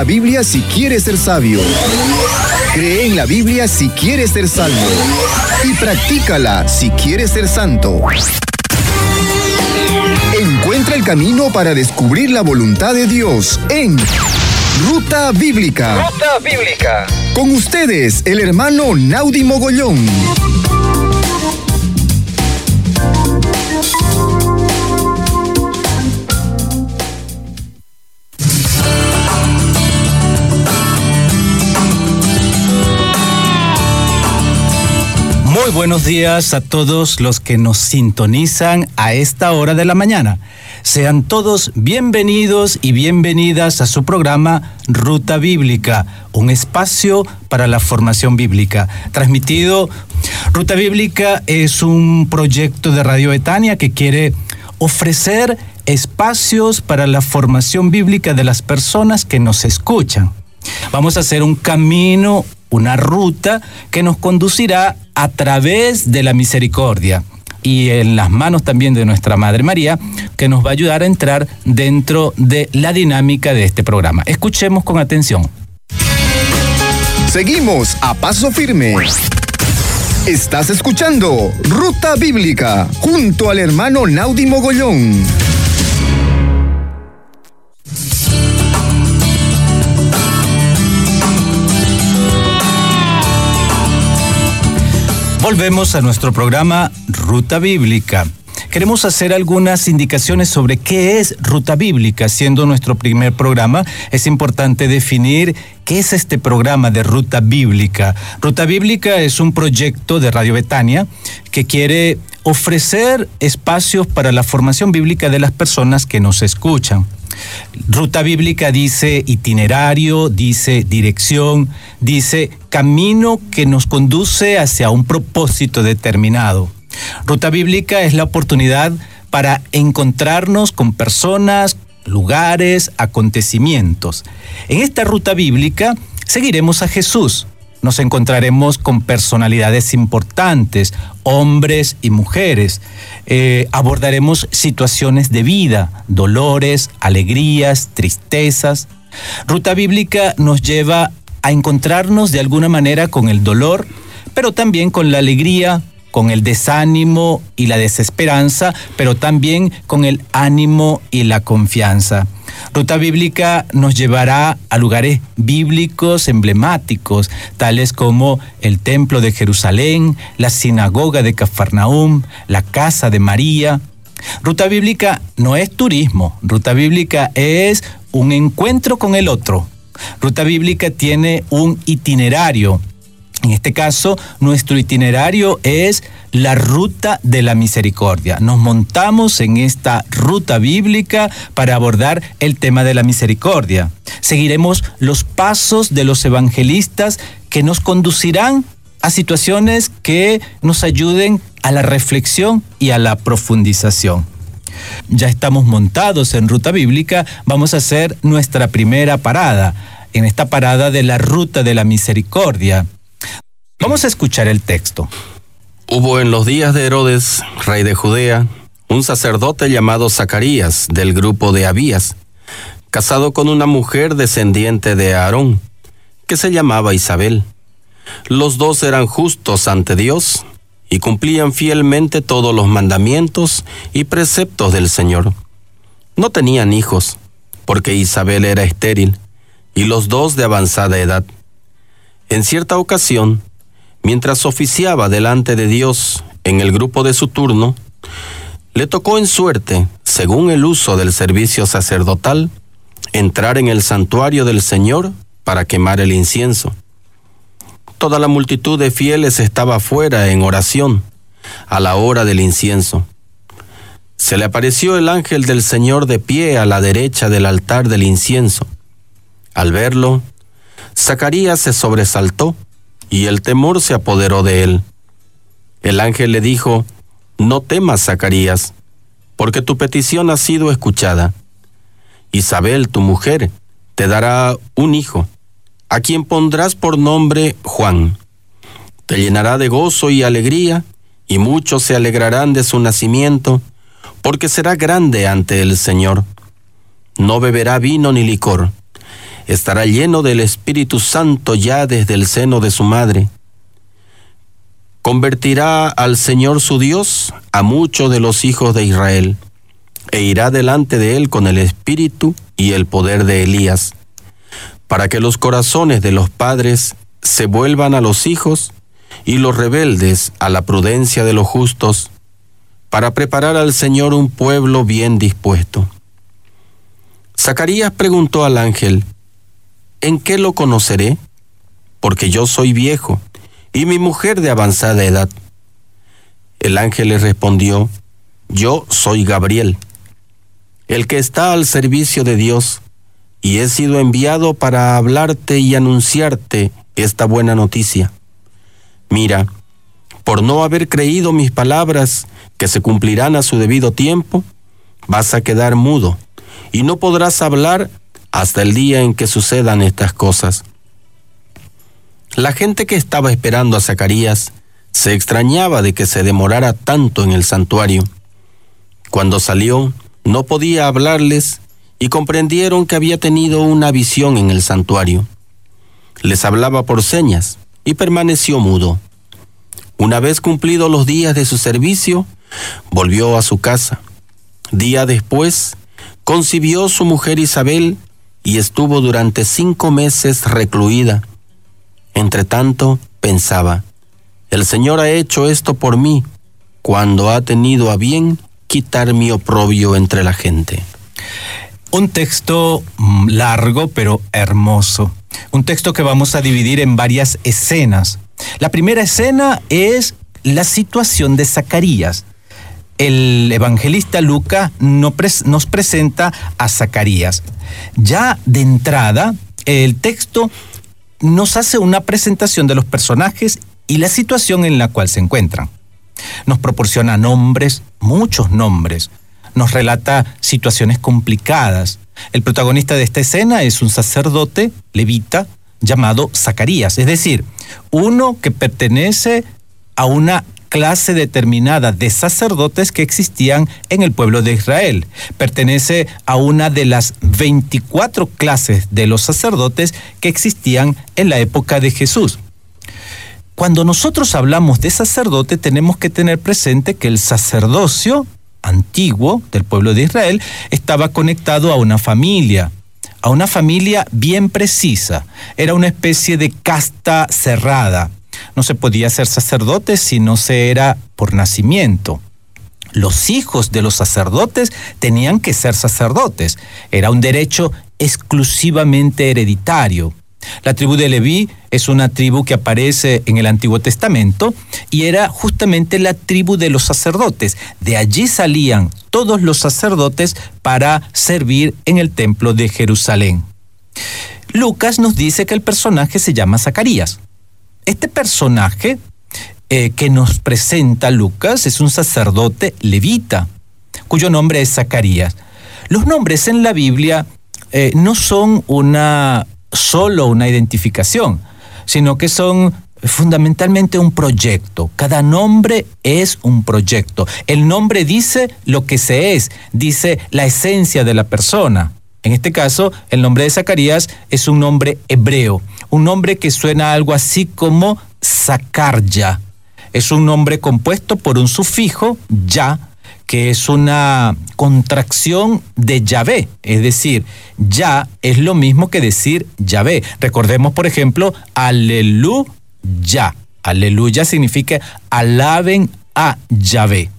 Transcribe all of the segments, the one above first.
la Biblia si quieres ser sabio. Cree en la Biblia si quieres ser salvo. Y practícala si quieres ser santo. Encuentra el camino para descubrir la voluntad de Dios en Ruta Bíblica. Ruta Bíblica. Con ustedes, el hermano Naudi Mogollón. Buenos días a todos los que nos sintonizan a esta hora de la mañana. Sean todos bienvenidos y bienvenidas a su programa Ruta Bíblica, un espacio para la formación bíblica. Transmitido, Ruta Bíblica es un proyecto de Radio Etania que quiere ofrecer espacios para la formación bíblica de las personas que nos escuchan. Vamos a hacer un camino, una ruta que nos conducirá a través de la misericordia y en las manos también de nuestra Madre María, que nos va a ayudar a entrar dentro de la dinámica de este programa. Escuchemos con atención. Seguimos a paso firme. Estás escuchando Ruta Bíblica junto al hermano Naudi Mogollón. Volvemos a nuestro programa Ruta Bíblica. Queremos hacer algunas indicaciones sobre qué es Ruta Bíblica. Siendo nuestro primer programa, es importante definir qué es este programa de Ruta Bíblica. Ruta Bíblica es un proyecto de Radio Betania que quiere ofrecer espacios para la formación bíblica de las personas que nos escuchan. Ruta bíblica dice itinerario, dice dirección, dice camino que nos conduce hacia un propósito determinado. Ruta bíblica es la oportunidad para encontrarnos con personas, lugares, acontecimientos. En esta ruta bíblica seguiremos a Jesús, nos encontraremos con personalidades importantes, hombres y mujeres. Eh, abordaremos situaciones de vida, dolores, alegrías, tristezas. Ruta bíblica nos lleva a encontrarnos de alguna manera con el dolor, pero también con la alegría, con el desánimo y la desesperanza, pero también con el ánimo y la confianza. Ruta Bíblica nos llevará a lugares bíblicos emblemáticos, tales como el Templo de Jerusalén, la Sinagoga de Cafarnaum, la Casa de María. Ruta Bíblica no es turismo, Ruta Bíblica es un encuentro con el otro. Ruta Bíblica tiene un itinerario en este caso, nuestro itinerario es la ruta de la misericordia. Nos montamos en esta ruta bíblica para abordar el tema de la misericordia. Seguiremos los pasos de los evangelistas que nos conducirán a situaciones que nos ayuden a la reflexión y a la profundización. Ya estamos montados en ruta bíblica, vamos a hacer nuestra primera parada, en esta parada de la ruta de la misericordia. Vamos a escuchar el texto. Hubo en los días de Herodes, rey de Judea, un sacerdote llamado Zacarías, del grupo de Abías, casado con una mujer descendiente de Aarón, que se llamaba Isabel. Los dos eran justos ante Dios y cumplían fielmente todos los mandamientos y preceptos del Señor. No tenían hijos, porque Isabel era estéril, y los dos de avanzada edad. En cierta ocasión, mientras oficiaba delante de Dios en el grupo de su turno, le tocó en suerte, según el uso del servicio sacerdotal, entrar en el santuario del Señor para quemar el incienso. Toda la multitud de fieles estaba fuera en oración a la hora del incienso. Se le apareció el ángel del Señor de pie a la derecha del altar del incienso. Al verlo, Zacarías se sobresaltó y el temor se apoderó de él. El ángel le dijo, No temas, Zacarías, porque tu petición ha sido escuchada. Isabel, tu mujer, te dará un hijo, a quien pondrás por nombre Juan. Te llenará de gozo y alegría, y muchos se alegrarán de su nacimiento, porque será grande ante el Señor. No beberá vino ni licor. Estará lleno del Espíritu Santo ya desde el seno de su madre. Convertirá al Señor su Dios a muchos de los hijos de Israel, e irá delante de él con el Espíritu y el poder de Elías, para que los corazones de los padres se vuelvan a los hijos y los rebeldes a la prudencia de los justos, para preparar al Señor un pueblo bien dispuesto. Zacarías preguntó al ángel, ¿en qué lo conoceré? Porque yo soy viejo y mi mujer de avanzada edad. El ángel le respondió, yo soy Gabriel, el que está al servicio de Dios, y he sido enviado para hablarte y anunciarte esta buena noticia. Mira, por no haber creído mis palabras que se cumplirán a su debido tiempo, vas a quedar mudo y no podrás hablar hasta el día en que sucedan estas cosas. La gente que estaba esperando a Zacarías se extrañaba de que se demorara tanto en el santuario. Cuando salió, no podía hablarles y comprendieron que había tenido una visión en el santuario. Les hablaba por señas y permaneció mudo. Una vez cumplidos los días de su servicio, volvió a su casa. Día después, concibió su mujer Isabel y estuvo durante cinco meses recluida. Entretanto, pensaba, el Señor ha hecho esto por mí, cuando ha tenido a bien quitar mi oprobio entre la gente. Un texto largo pero hermoso. Un texto que vamos a dividir en varias escenas. La primera escena es la situación de Zacarías. El evangelista Luca nos presenta a Zacarías. Ya de entrada, el texto nos hace una presentación de los personajes y la situación en la cual se encuentran. Nos proporciona nombres, muchos nombres. Nos relata situaciones complicadas. El protagonista de esta escena es un sacerdote levita llamado Zacarías, es decir, uno que pertenece a una clase determinada de sacerdotes que existían en el pueblo de Israel. Pertenece a una de las 24 clases de los sacerdotes que existían en la época de Jesús. Cuando nosotros hablamos de sacerdote tenemos que tener presente que el sacerdocio antiguo del pueblo de Israel estaba conectado a una familia, a una familia bien precisa. Era una especie de casta cerrada no se podía ser sacerdote si no se era por nacimiento. Los hijos de los sacerdotes tenían que ser sacerdotes. Era un derecho exclusivamente hereditario. La tribu de Leví es una tribu que aparece en el Antiguo Testamento y era justamente la tribu de los sacerdotes. De allí salían todos los sacerdotes para servir en el templo de Jerusalén. Lucas nos dice que el personaje se llama Zacarías. Este personaje eh, que nos presenta Lucas es un sacerdote levita, cuyo nombre es Zacarías. Los nombres en la Biblia eh, no son una solo una identificación, sino que son fundamentalmente un proyecto. Cada nombre es un proyecto. El nombre dice lo que se es, dice la esencia de la persona. En este caso, el nombre de Zacarías es un nombre hebreo, un nombre que suena algo así como Zacarya. Es un nombre compuesto por un sufijo, ya, que es una contracción de Yahvé, es decir, ya es lo mismo que decir Yahvé. Recordemos, por ejemplo, aleluya. Aleluya significa alaben a Yahvé.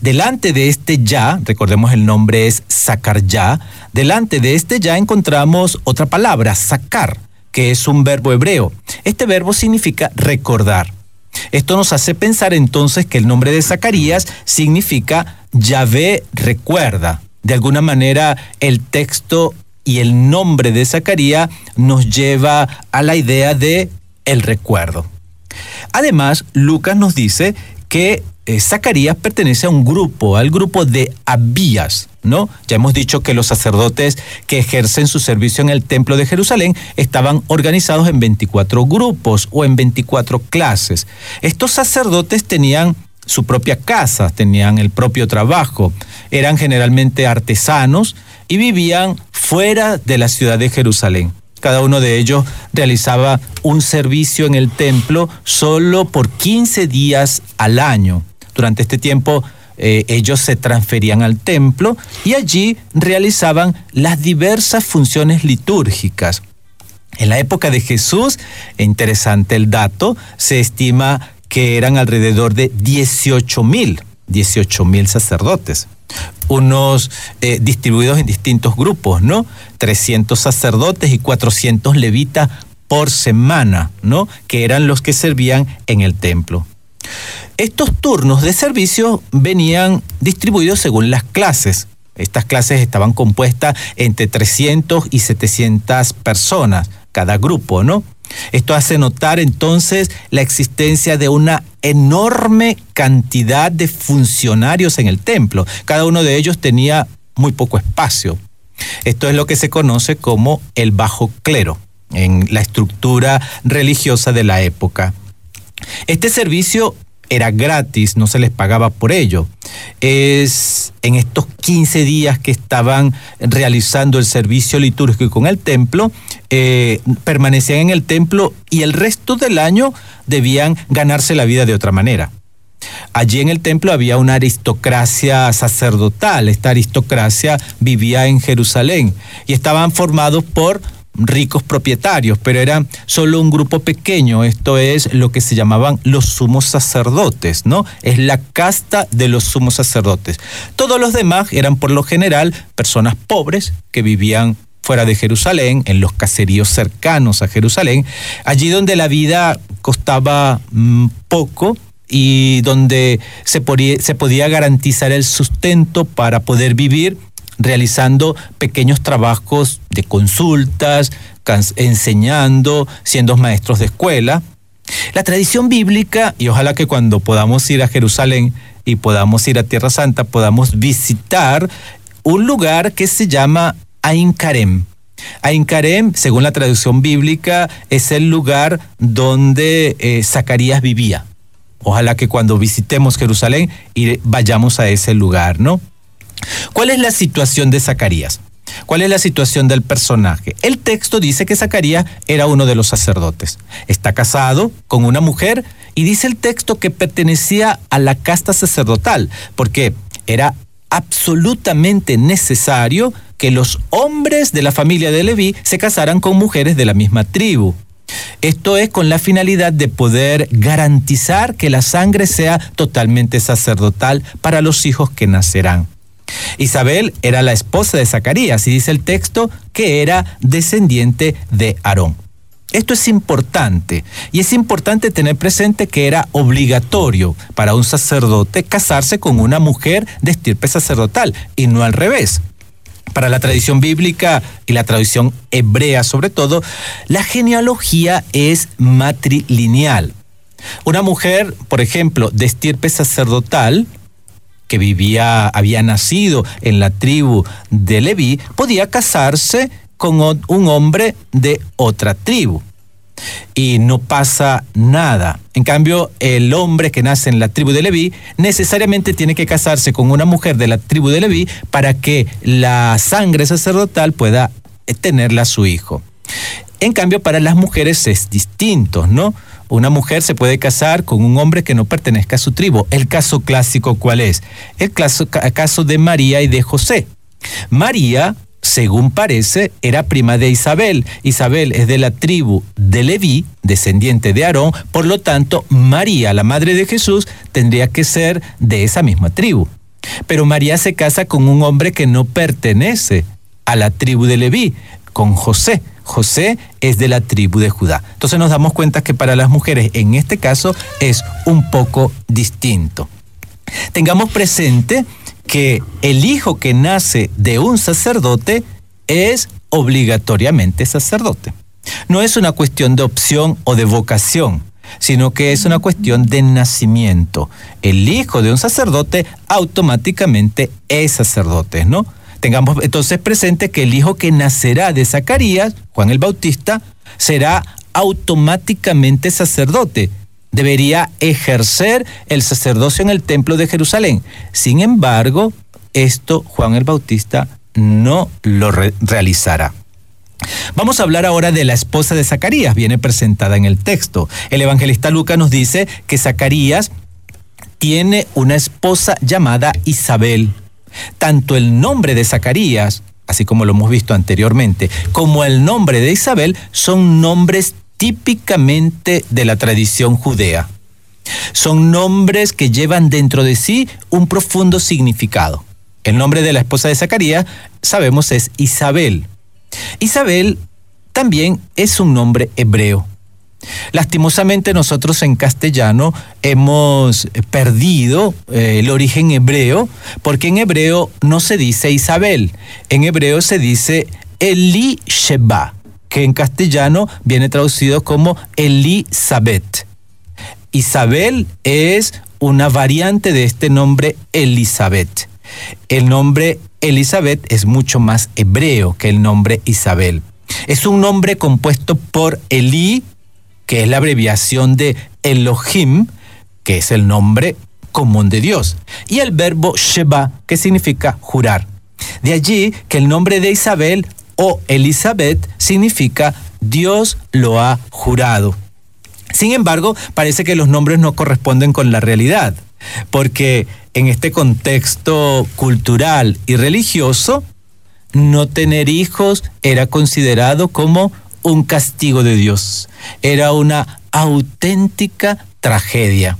Delante de este ya, recordemos el nombre es sacar ya, delante de este ya encontramos otra palabra, sacar, que es un verbo hebreo. Este verbo significa recordar. Esto nos hace pensar entonces que el nombre de Zacarías significa Yahvé recuerda. De alguna manera el texto y el nombre de Zacarías nos lleva a la idea de el recuerdo. Además, Lucas nos dice que eh, Zacarías pertenece a un grupo, al grupo de Abías, ¿no? Ya hemos dicho que los sacerdotes que ejercen su servicio en el templo de Jerusalén estaban organizados en 24 grupos o en 24 clases. Estos sacerdotes tenían su propia casa, tenían el propio trabajo, eran generalmente artesanos y vivían fuera de la ciudad de Jerusalén. Cada uno de ellos realizaba un servicio en el templo solo por 15 días al año. Durante este tiempo eh, ellos se transferían al templo y allí realizaban las diversas funciones litúrgicas. En la época de Jesús, interesante el dato, se estima que eran alrededor de 18 mil, 18 mil sacerdotes unos eh, distribuidos en distintos grupos, ¿no? 300 sacerdotes y 400 levitas por semana, ¿no? Que eran los que servían en el templo. Estos turnos de servicio venían distribuidos según las clases. Estas clases estaban compuestas entre 300 y 700 personas, cada grupo, ¿no? Esto hace notar entonces la existencia de una enorme cantidad de funcionarios en el templo. Cada uno de ellos tenía muy poco espacio. Esto es lo que se conoce como el bajo clero en la estructura religiosa de la época. Este servicio era gratis, no se les pagaba por ello. Es en estos 15 días que estaban realizando el servicio litúrgico en el templo, eh, permanecían en el templo y el resto del año debían ganarse la vida de otra manera. Allí en el templo había una aristocracia sacerdotal, esta aristocracia vivía en Jerusalén y estaban formados por ricos propietarios, pero era solo un grupo pequeño, esto es lo que se llamaban los sumos sacerdotes, ¿no? Es la casta de los sumos sacerdotes. Todos los demás eran por lo general personas pobres que vivían fuera de Jerusalén, en los caseríos cercanos a Jerusalén, allí donde la vida costaba mm, poco y donde se se podía garantizar el sustento para poder vivir realizando pequeños trabajos de consultas, enseñando, siendo maestros de escuela. La tradición bíblica, y ojalá que cuando podamos ir a Jerusalén y podamos ir a Tierra Santa, podamos visitar un lugar que se llama Ain Karem. Ain Karem, según la tradición bíblica, es el lugar donde eh, Zacarías vivía. Ojalá que cuando visitemos Jerusalén y vayamos a ese lugar, ¿no? ¿Cuál es la situación de Zacarías? ¿Cuál es la situación del personaje? El texto dice que Zacarías era uno de los sacerdotes. Está casado con una mujer y dice el texto que pertenecía a la casta sacerdotal, porque era absolutamente necesario que los hombres de la familia de Leví se casaran con mujeres de la misma tribu. Esto es con la finalidad de poder garantizar que la sangre sea totalmente sacerdotal para los hijos que nacerán. Isabel era la esposa de Zacarías y dice el texto que era descendiente de Aarón. Esto es importante y es importante tener presente que era obligatorio para un sacerdote casarse con una mujer de estirpe sacerdotal y no al revés. Para la tradición bíblica y la tradición hebrea sobre todo, la genealogía es matrilineal. Una mujer, por ejemplo, de estirpe sacerdotal, que vivía, había nacido en la tribu de Leví, podía casarse con un hombre de otra tribu. Y no pasa nada. En cambio, el hombre que nace en la tribu de Leví necesariamente tiene que casarse con una mujer de la tribu de Leví para que la sangre sacerdotal pueda tenerla a su hijo. En cambio, para las mujeres es distinto, ¿no? Una mujer se puede casar con un hombre que no pertenezca a su tribu. El caso clásico, ¿cuál es? El caso, caso de María y de José. María según parece, era prima de Isabel. Isabel es de la tribu de Leví, descendiente de Aarón, por lo tanto, María, la madre de Jesús, tendría que ser de esa misma tribu. Pero María se casa con un hombre que no pertenece a la tribu de Leví, con José. José es de la tribu de Judá. Entonces nos damos cuenta que para las mujeres en este caso es un poco distinto. Tengamos presente que el hijo que nace de un sacerdote es obligatoriamente sacerdote. No es una cuestión de opción o de vocación, sino que es una cuestión de nacimiento. El hijo de un sacerdote automáticamente es sacerdote, ¿no? Tengamos entonces presente que el hijo que nacerá de Zacarías, Juan el Bautista, será automáticamente sacerdote. Debería ejercer el sacerdocio en el templo de Jerusalén. Sin embargo, esto Juan el Bautista no lo realizará. Vamos a hablar ahora de la esposa de Zacarías, viene presentada en el texto. El evangelista Lucas nos dice que Zacarías tiene una esposa llamada Isabel. Tanto el nombre de Zacarías, así como lo hemos visto anteriormente, como el nombre de Isabel son nombres típicamente de la tradición judea. Son nombres que llevan dentro de sí un profundo significado. El nombre de la esposa de Zacarías, sabemos, es Isabel. Isabel también es un nombre hebreo. Lastimosamente nosotros en castellano hemos perdido eh, el origen hebreo porque en hebreo no se dice Isabel, en hebreo se dice Elisheba, que en castellano viene traducido como Elizabeth. Isabel es una variante de este nombre Elizabeth. El nombre Elizabeth es mucho más hebreo que el nombre Isabel. Es un nombre compuesto por Eli, que es la abreviación de Elohim, que es el nombre común de Dios, y el verbo Sheba, que significa jurar. De allí que el nombre de Isabel o Elizabeth significa Dios lo ha jurado. Sin embargo, parece que los nombres no corresponden con la realidad, porque en este contexto cultural y religioso, no tener hijos era considerado como un castigo de Dios, era una auténtica tragedia.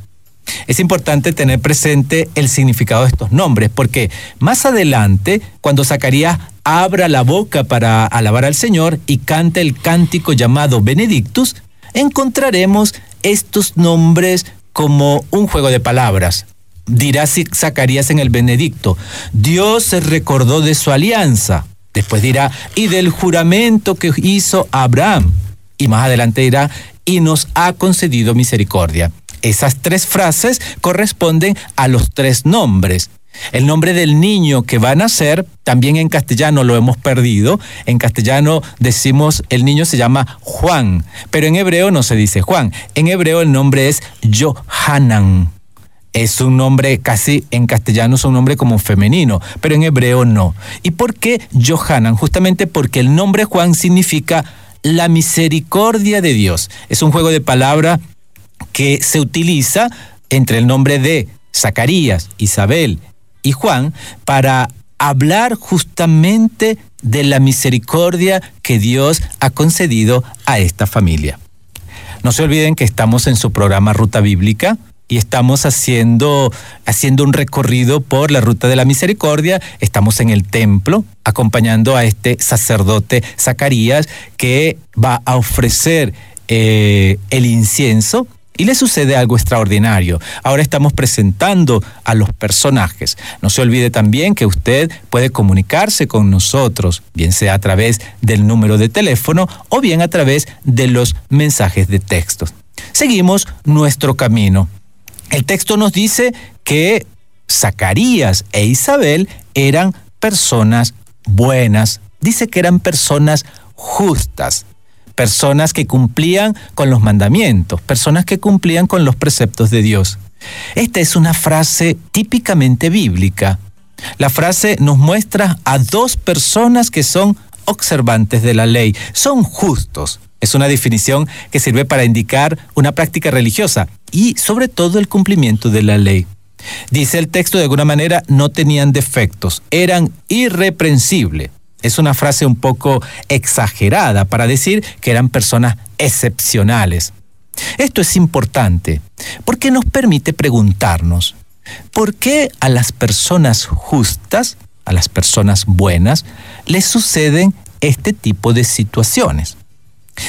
Es importante tener presente el significado de estos nombres, porque más adelante, cuando Zacarías abra la boca para alabar al Señor y cante el cántico llamado Benedictus, encontraremos estos nombres como un juego de palabras. Dirá Zacarías en el Benedicto, Dios se recordó de su alianza. Después dirá, y del juramento que hizo Abraham. Y más adelante dirá, y nos ha concedido misericordia. Esas tres frases corresponden a los tres nombres. El nombre del niño que va a nacer, también en castellano lo hemos perdido. En castellano decimos el niño se llama Juan, pero en hebreo no se dice Juan. En hebreo el nombre es Johanan. Es un nombre casi en castellano es un nombre como femenino, pero en hebreo no. ¿Y por qué Johanan? Justamente porque el nombre Juan significa la misericordia de Dios. Es un juego de palabra que se utiliza entre el nombre de Zacarías, Isabel y Juan para hablar justamente de la misericordia que Dios ha concedido a esta familia. No se olviden que estamos en su programa Ruta Bíblica y estamos haciendo, haciendo un recorrido por la Ruta de la Misericordia. Estamos en el templo acompañando a este sacerdote Zacarías que va a ofrecer eh, el incienso y le sucede algo extraordinario. Ahora estamos presentando a los personajes. No se olvide también que usted puede comunicarse con nosotros, bien sea a través del número de teléfono o bien a través de los mensajes de texto. Seguimos nuestro camino. El texto nos dice que Zacarías e Isabel eran personas buenas. Dice que eran personas justas personas que cumplían con los mandamientos, personas que cumplían con los preceptos de Dios. Esta es una frase típicamente bíblica. La frase nos muestra a dos personas que son observantes de la ley, son justos. Es una definición que sirve para indicar una práctica religiosa y sobre todo el cumplimiento de la ley. Dice el texto de alguna manera, no tenían defectos, eran irreprensibles. Es una frase un poco exagerada para decir que eran personas excepcionales. Esto es importante porque nos permite preguntarnos, ¿por qué a las personas justas, a las personas buenas, les suceden este tipo de situaciones?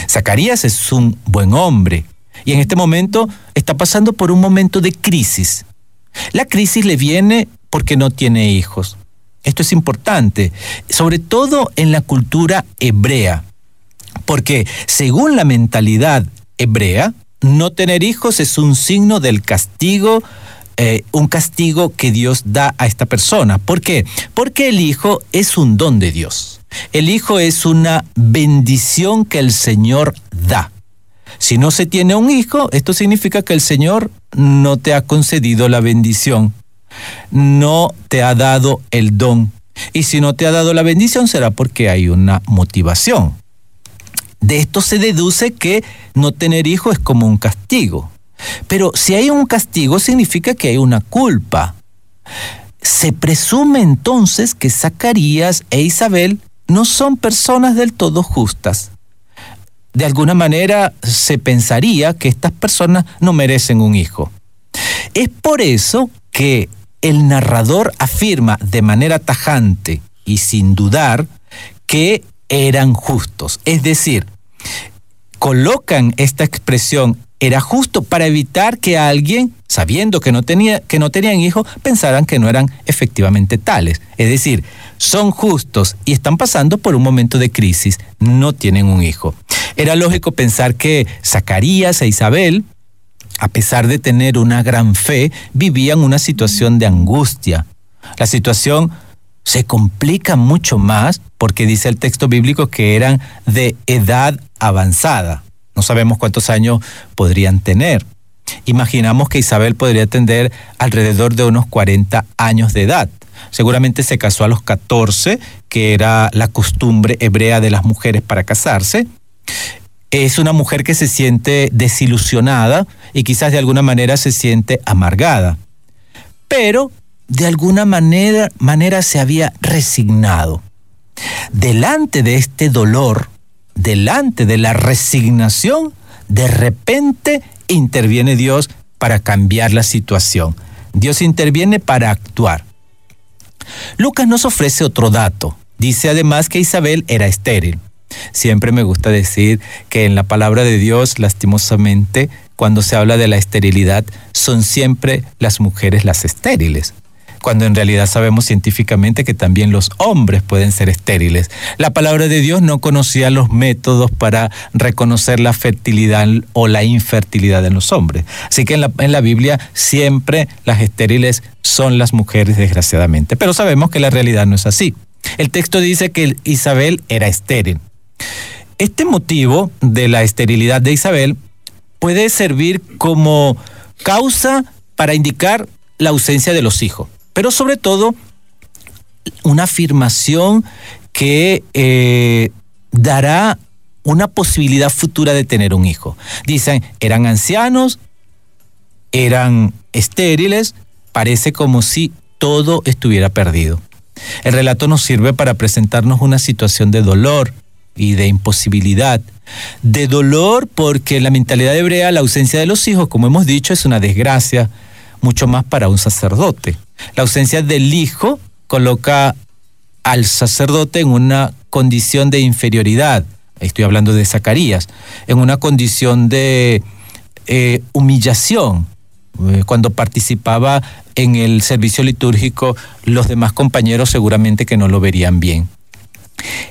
Zacarías es un buen hombre y en este momento está pasando por un momento de crisis. La crisis le viene porque no tiene hijos. Esto es importante, sobre todo en la cultura hebrea, porque según la mentalidad hebrea, no tener hijos es un signo del castigo, eh, un castigo que Dios da a esta persona. ¿Por qué? Porque el hijo es un don de Dios. El hijo es una bendición que el Señor da. Si no se tiene un hijo, esto significa que el Señor no te ha concedido la bendición no te ha dado el don Y si no te ha dado la bendición será porque hay una motivación. De esto se deduce que no tener hijo es como un castigo. Pero si hay un castigo significa que hay una culpa. Se presume entonces que Zacarías e Isabel no son personas del todo justas. De alguna manera se pensaría que estas personas no merecen un hijo. Es por eso que el narrador afirma de manera tajante y sin dudar que eran justos. Es decir, colocan esta expresión era justo para evitar que alguien, sabiendo que no, tenía, que no tenían hijos, pensaran que no eran efectivamente tales. Es decir, son justos y están pasando por un momento de crisis, no tienen un hijo. Era lógico pensar que Zacarías e Isabel, a pesar de tener una gran fe, vivían una situación de angustia. La situación se complica mucho más porque dice el texto bíblico que eran de edad avanzada. No sabemos cuántos años podrían tener. Imaginamos que Isabel podría tener alrededor de unos 40 años de edad. Seguramente se casó a los 14, que era la costumbre hebrea de las mujeres para casarse. Es una mujer que se siente desilusionada y quizás de alguna manera se siente amargada. Pero de alguna manera, manera se había resignado. Delante de este dolor, delante de la resignación, de repente interviene Dios para cambiar la situación. Dios interviene para actuar. Lucas nos ofrece otro dato. Dice además que Isabel era estéril. Siempre me gusta decir que en la palabra de Dios, lastimosamente, cuando se habla de la esterilidad, son siempre las mujeres las estériles cuando en realidad sabemos científicamente que también los hombres pueden ser estériles. La palabra de Dios no conocía los métodos para reconocer la fertilidad o la infertilidad en los hombres. Así que en la, en la Biblia siempre las estériles son las mujeres, desgraciadamente. Pero sabemos que la realidad no es así. El texto dice que Isabel era estéril. Este motivo de la esterilidad de Isabel puede servir como causa para indicar la ausencia de los hijos pero sobre todo una afirmación que eh, dará una posibilidad futura de tener un hijo. Dicen, eran ancianos, eran estériles, parece como si todo estuviera perdido. El relato nos sirve para presentarnos una situación de dolor y de imposibilidad. De dolor porque en la mentalidad hebrea la ausencia de los hijos, como hemos dicho, es una desgracia, mucho más para un sacerdote. La ausencia del hijo coloca al sacerdote en una condición de inferioridad. Estoy hablando de Zacarías, en una condición de eh, humillación. Eh, cuando participaba en el servicio litúrgico, los demás compañeros seguramente que no lo verían bien.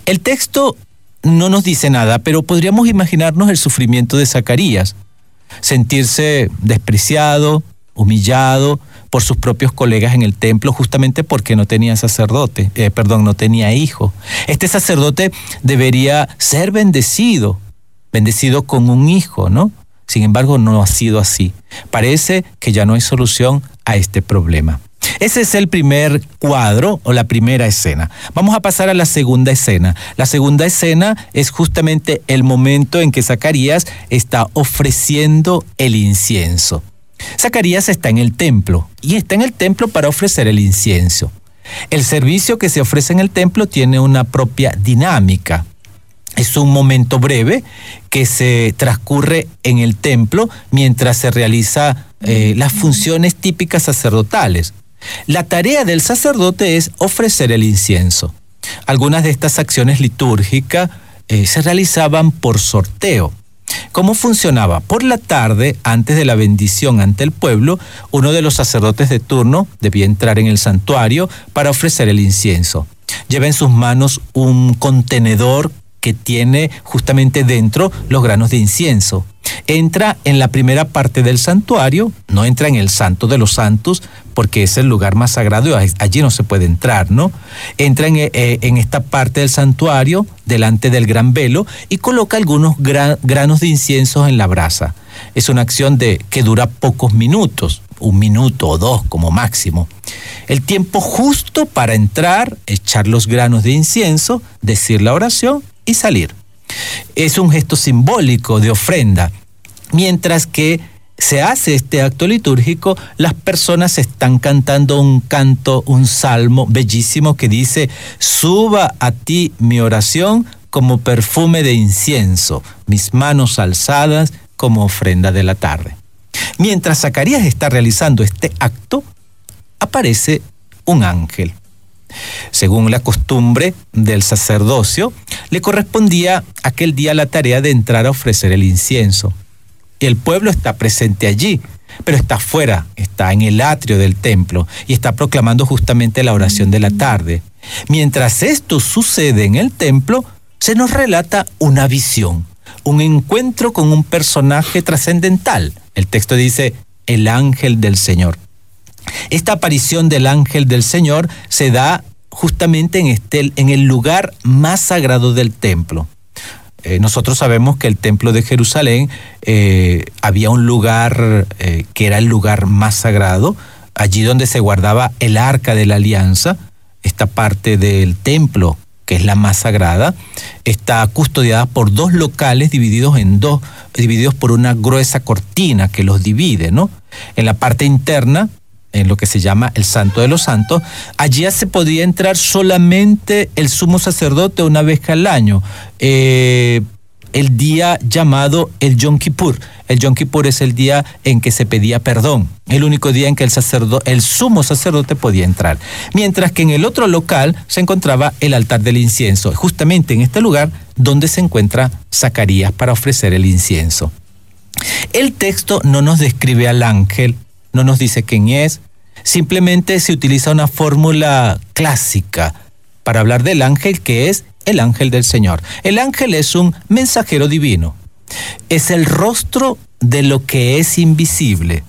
El texto no nos dice nada, pero podríamos imaginarnos el sufrimiento de Zacarías, sentirse despreciado, humillado, por sus propios colegas en el templo justamente porque no tenía sacerdote, eh, perdón, no tenía hijo. Este sacerdote debería ser bendecido, bendecido con un hijo, ¿no? Sin embargo, no ha sido así. Parece que ya no hay solución a este problema. Ese es el primer cuadro o la primera escena. Vamos a pasar a la segunda escena. La segunda escena es justamente el momento en que Zacarías está ofreciendo el incienso. Zacarías está en el templo y está en el templo para ofrecer el incienso. El servicio que se ofrece en el templo tiene una propia dinámica. Es un momento breve que se transcurre en el templo mientras se realiza eh, las funciones típicas sacerdotales. La tarea del sacerdote es ofrecer el incienso. Algunas de estas acciones litúrgicas eh, se realizaban por sorteo. ¿Cómo funcionaba? Por la tarde, antes de la bendición ante el pueblo, uno de los sacerdotes de turno debía entrar en el santuario para ofrecer el incienso. Lleva en sus manos un contenedor que tiene justamente dentro los granos de incienso. Entra en la primera parte del santuario, no entra en el santo de los santos, porque es el lugar más sagrado allí no se puede entrar, ¿no? Entra en, eh, esta parte del santuario, delante del gran velo, y coloca algunos granos de incienso en la brasa. Es una acción de, que dura pocos minutos, un minuto o dos como máximo. El tiempo justo para entrar, echar los granos de incienso, decir la oración y salir. Es un gesto simbólico de ofrenda, mientras que se hace este acto litúrgico, las personas están cantando un canto, un salmo bellísimo que dice, suba a ti mi oración como perfume de incienso, mis manos alzadas como ofrenda de la tarde. Mientras Zacarías está realizando este acto, aparece un ángel. Según la costumbre del sacerdocio, le correspondía aquel día la tarea de entrar a ofrecer el incienso el pueblo está presente allí, pero está afuera, está en el atrio del templo y está proclamando justamente la oración de la tarde. Mientras esto sucede en el templo, se nos relata una visión, un encuentro con un personaje trascendental. El texto dice, el ángel del Señor. Esta aparición del ángel del Señor se da justamente en, este, en el lugar más sagrado del templo. Eh, nosotros sabemos que el templo de Jerusalén eh, había un lugar eh, que era el lugar más sagrado, allí donde se guardaba el arca de la alianza, esta parte del templo que es la más sagrada, está custodiada por dos locales divididos en dos, divididos por una gruesa cortina que los divide, ¿no? En la parte interna en lo que se llama el Santo de los Santos, allí se podía entrar solamente el sumo sacerdote una vez al año, eh, el día llamado el Yom Kippur. El Yom Kippur es el día en que se pedía perdón, el único día en que el, el sumo sacerdote podía entrar. Mientras que en el otro local se encontraba el altar del incienso, justamente en este lugar donde se encuentra Zacarías para ofrecer el incienso. El texto no nos describe al ángel, no nos dice quién es, simplemente se utiliza una fórmula clásica para hablar del ángel que es el ángel del Señor. El ángel es un mensajero divino, es el rostro de lo que es invisible.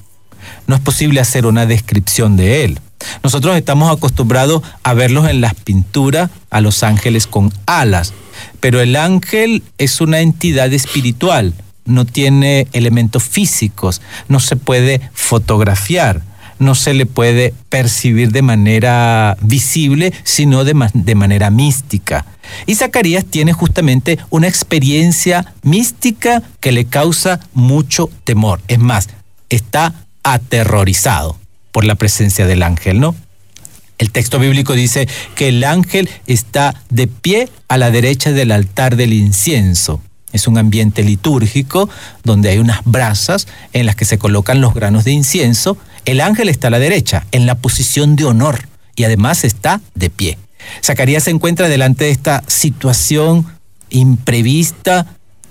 No es posible hacer una descripción de él. Nosotros estamos acostumbrados a verlos en las pinturas, a los ángeles con alas, pero el ángel es una entidad espiritual, no tiene elementos físicos, no se puede fotografiar, no se le puede percibir de manera visible, sino de, de, manera mística. Y Zacarías tiene justamente una experiencia mística que le causa mucho temor. Es más, está aterrorizado por la presencia del ángel, ¿no? El texto bíblico dice que el ángel está de pie a la derecha del altar del incienso. Es un ambiente litúrgico donde hay unas brasas en las que se colocan los granos de incienso. El ángel está a la derecha, en la posición de honor, y además está de pie. Zacarías se encuentra delante de esta situación imprevista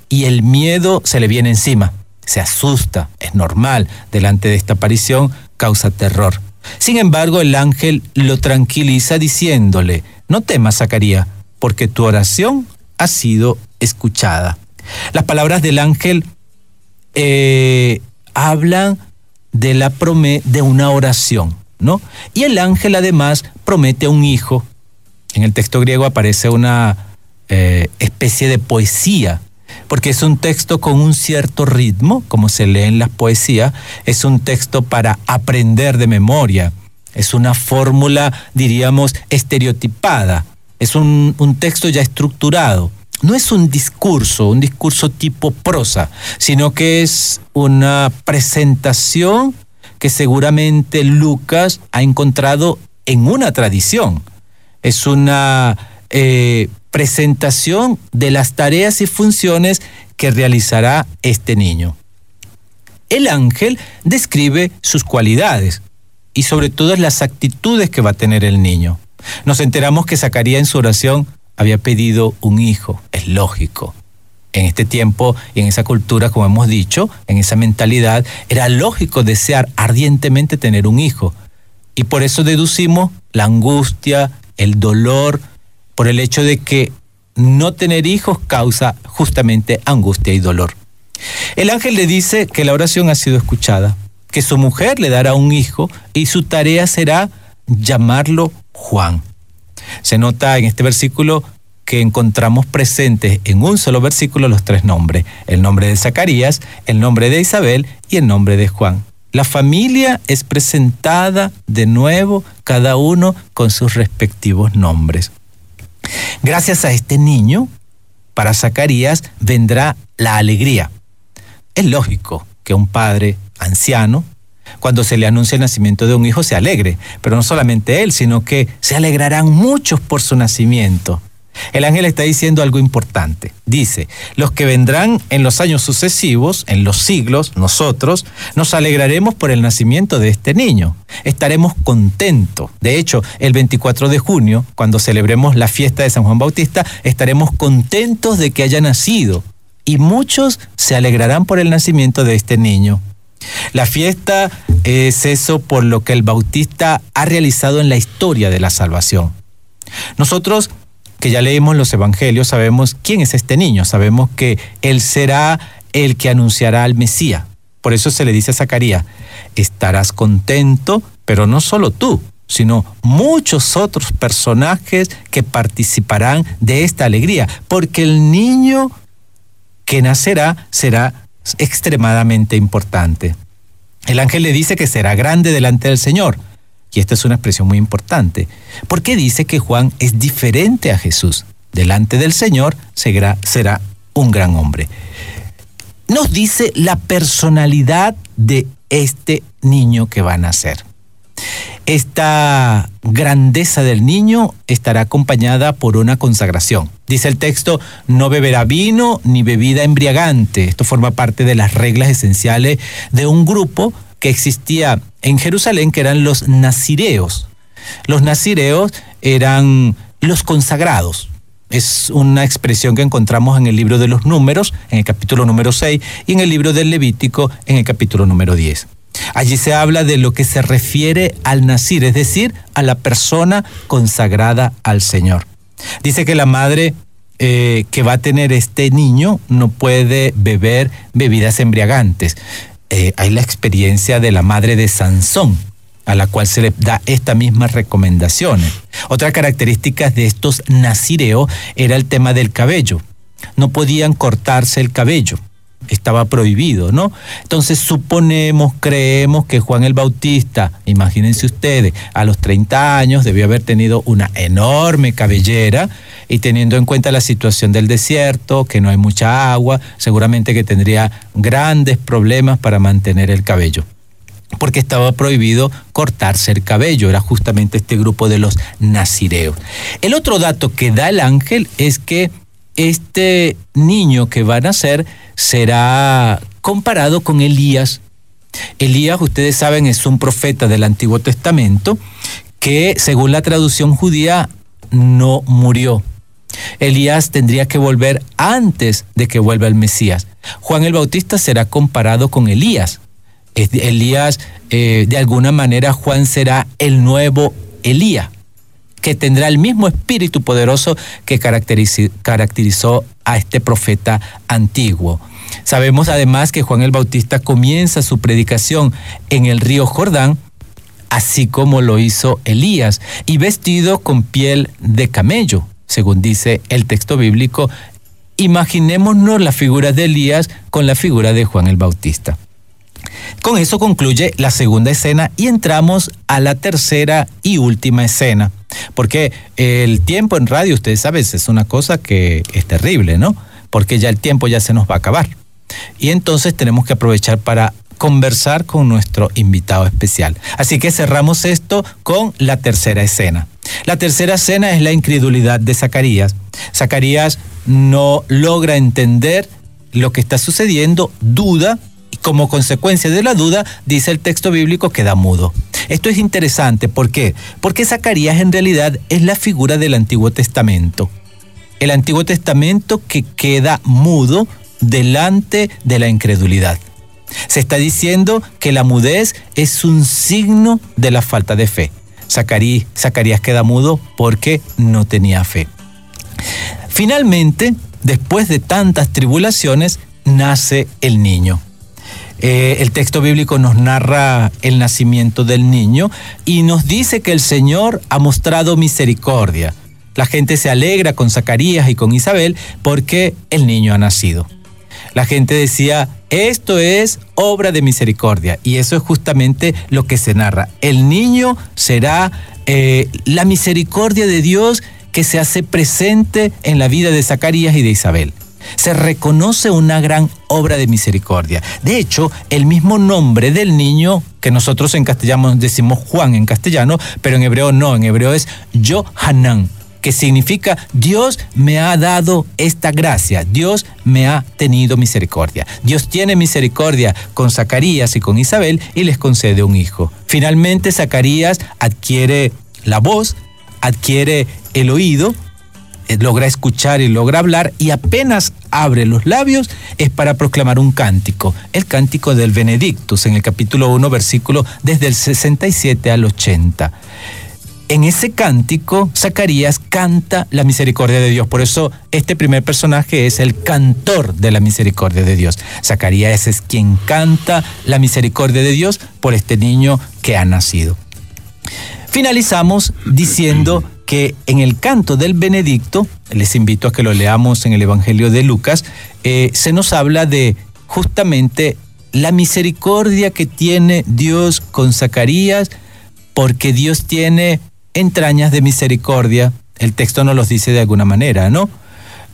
y el miedo se le viene encima. Se asusta, es normal, delante de esta aparición, causa terror. Sin embargo, el ángel lo tranquiliza diciéndole, no temas, Zacarías, porque tu oración ha sido escuchada. Las palabras del ángel eh, hablan de la de una oración, ¿no? Y el ángel además promete un hijo. En el texto griego aparece una eh, especie de poesía, porque es un texto con un cierto ritmo, como se lee en las poesías, es un texto para aprender de memoria, es una fórmula, diríamos, estereotipada, es un texto ya estructurado no es un discurso, un discurso tipo prosa, sino que es una presentación que seguramente Lucas ha encontrado en una tradición. Es una eh, presentación de las tareas y funciones que realizará este niño. El ángel describe sus cualidades y sobre todo las actitudes que va a tener el niño. Nos enteramos que sacaría en su oración había pedido un hijo, es lógico. En este tiempo y en esa cultura, como hemos dicho, en esa mentalidad, era lógico desear ardientemente tener un hijo. Y por eso deducimos la angustia, el dolor, por el hecho de que no tener hijos causa justamente angustia y dolor. El ángel le dice que la oración ha sido escuchada, que su mujer le dará un hijo y su tarea será llamarlo Juan. Se nota en este versículo que encontramos presentes en un solo versículo los tres nombres, el nombre de Zacarías, el nombre de Isabel y el nombre de Juan. La familia es presentada de nuevo, cada uno con sus respectivos nombres. Gracias a este niño, para Zacarías vendrá la alegría. Es lógico que un padre anciano, cuando se le anuncia el nacimiento de un hijo, se alegre, pero no solamente él, sino que se alegrarán muchos por su nacimiento. El ángel está diciendo algo importante. Dice, los que vendrán en los años sucesivos, en los siglos, nosotros, nos alegraremos por el nacimiento de este niño. Estaremos contentos. De hecho, el 24 de junio, cuando celebremos la fiesta de San Juan Bautista, estaremos contentos de que haya nacido. Y muchos se alegrarán por el nacimiento de este niño. La fiesta es eso por lo que el Bautista ha realizado en la historia de la salvación. Nosotros que ya leímos los evangelios, sabemos quién es este niño, sabemos que él será el que anunciará al Mesías. Por eso se le dice a Zacarías, estarás contento, pero no solo tú, sino muchos otros personajes que participarán de esta alegría, porque el niño que nacerá será extremadamente importante. El ángel le dice que será grande delante del Señor y esta es una expresión muy importante, porque dice que Juan es diferente a Jesús. Delante del Señor será, será un gran hombre. Nos dice la personalidad de este niño que va a nacer. Esta grandeza del niño estará acompañada por una consagración. Dice el texto, no beberá vino ni bebida embriagante. Esto forma parte de las reglas esenciales de un grupo que existía en Jerusalén, que eran los nazireos. Los nazireos eran los consagrados. Es una expresión que encontramos en el libro de los números, en el capítulo número 6, y en el libro del Levítico, en el capítulo número 10. Allí se habla de lo que se refiere al nazir, es decir, a la persona consagrada al Señor. Dice que la madre eh, que va a tener este niño no puede beber bebidas embriagantes. Eh, hay la experiencia de la madre de Sansón, a la cual se le da estas mismas recomendaciones. Otra característica de estos nazireos era el tema del cabello. No podían cortarse el cabello estaba prohibido, ¿no? Entonces suponemos, creemos que Juan el Bautista, imagínense ustedes, a los 30 años debió haber tenido una enorme cabellera y teniendo en cuenta la situación del desierto, que no hay mucha agua, seguramente que tendría grandes problemas para mantener el cabello porque estaba prohibido cortarse el cabello, era justamente este grupo de los nazireos. El otro dato que da el ángel es que este niño que va a nacer será comparado con Elías. Elías, ustedes saben, es un profeta del Antiguo Testamento que, según la traducción judía, no murió. Elías tendría que volver antes de que vuelva el Mesías. Juan el Bautista será comparado con Elías. Elías, eh, de alguna manera, Juan será el nuevo Elías que tendrá el mismo espíritu poderoso que caracterizó a este profeta antiguo. Sabemos además que Juan el Bautista comienza su predicación en el río Jordán, así como lo hizo Elías, y vestido con piel de camello, según dice el texto bíblico. Imaginémonos la figura de Elías con la figura de Juan el Bautista. Con eso concluye la segunda escena y entramos a la tercera y última escena. Porque el tiempo en radio, ustedes saben, es una cosa que es terrible, ¿no? Porque ya el tiempo ya se nos va a acabar. Y entonces tenemos que aprovechar para conversar con nuestro invitado especial. Así que cerramos esto con la tercera escena. La tercera escena es la incredulidad de Zacarías. Zacarías no logra entender lo que está sucediendo, duda como consecuencia de la duda, dice el texto bíblico, queda mudo. Esto es interesante, ¿por qué? Porque Zacarías en realidad es la figura del Antiguo Testamento. El Antiguo Testamento que queda mudo delante de la incredulidad. Se está diciendo que la mudez es un signo de la falta de fe. Zacarías, Zacarías queda mudo porque no tenía fe. Finalmente, después de tantas tribulaciones, nace el niño. Eh, el texto bíblico nos narra el nacimiento del niño y nos dice que el Señor ha mostrado misericordia. La gente se alegra con Zacarías y con Isabel porque el niño ha nacido. La gente decía, esto es obra de misericordia. Y eso es justamente lo que se narra. El niño será eh, la misericordia de Dios que se hace presente en la vida de Zacarías y de Isabel. Se reconoce una gran obra de misericordia. De hecho, el mismo nombre del niño, que nosotros en castellano decimos Juan en castellano, pero en hebreo no, en hebreo es Johanan, que significa Dios me ha dado esta gracia, Dios me ha tenido misericordia. Dios tiene misericordia con Zacarías y con Isabel y les concede un hijo. Finalmente Zacarías adquiere la voz, adquiere el oído, logra escuchar y logra hablar y apenas abre los labios es para proclamar un cántico, el cántico del Benedictus en el capítulo 1 versículo desde el 67 al 80 en ese cántico, Zacarías canta la misericordia de Dios. Por eso este primer personaje es el cantor de la misericordia de Dios. Zacarías es quien canta la misericordia de Dios por este niño que ha nacido. Finalizamos diciendo que en el canto del Benedicto, les invito a que lo leamos en el Evangelio de Lucas, eh, se nos habla de justamente la misericordia que tiene Dios con Zacarías, porque Dios tiene entrañas de misericordia. El texto nos los dice de alguna manera, ¿no?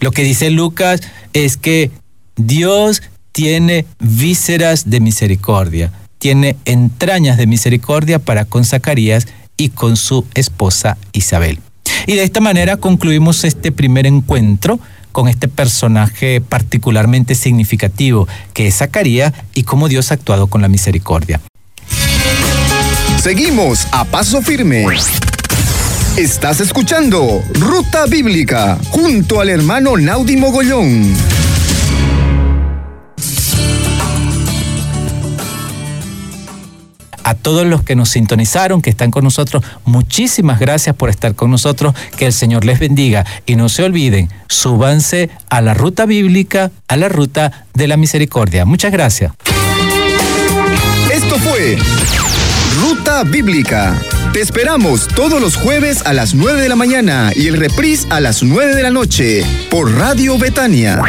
Lo que dice Lucas es que Dios tiene vísceras de misericordia, tiene entrañas de misericordia para con Zacarías y con su esposa Isabel. Y de esta manera concluimos este primer encuentro con este personaje particularmente significativo que es Zacarías y cómo Dios ha actuado con la misericordia. Seguimos a paso firme. Estás escuchando Ruta Bíblica junto al hermano Naudi Mogollón. A todos los que nos sintonizaron, que están con nosotros, muchísimas gracias por estar con nosotros. Que el Señor les bendiga. Y no se olviden, súbanse a la ruta bíblica, a la ruta de la misericordia. Muchas gracias. Esto fue Ruta Bíblica te esperamos todos los jueves a las 9 de la mañana y el reprise a las 9 de la noche por Radio Betania.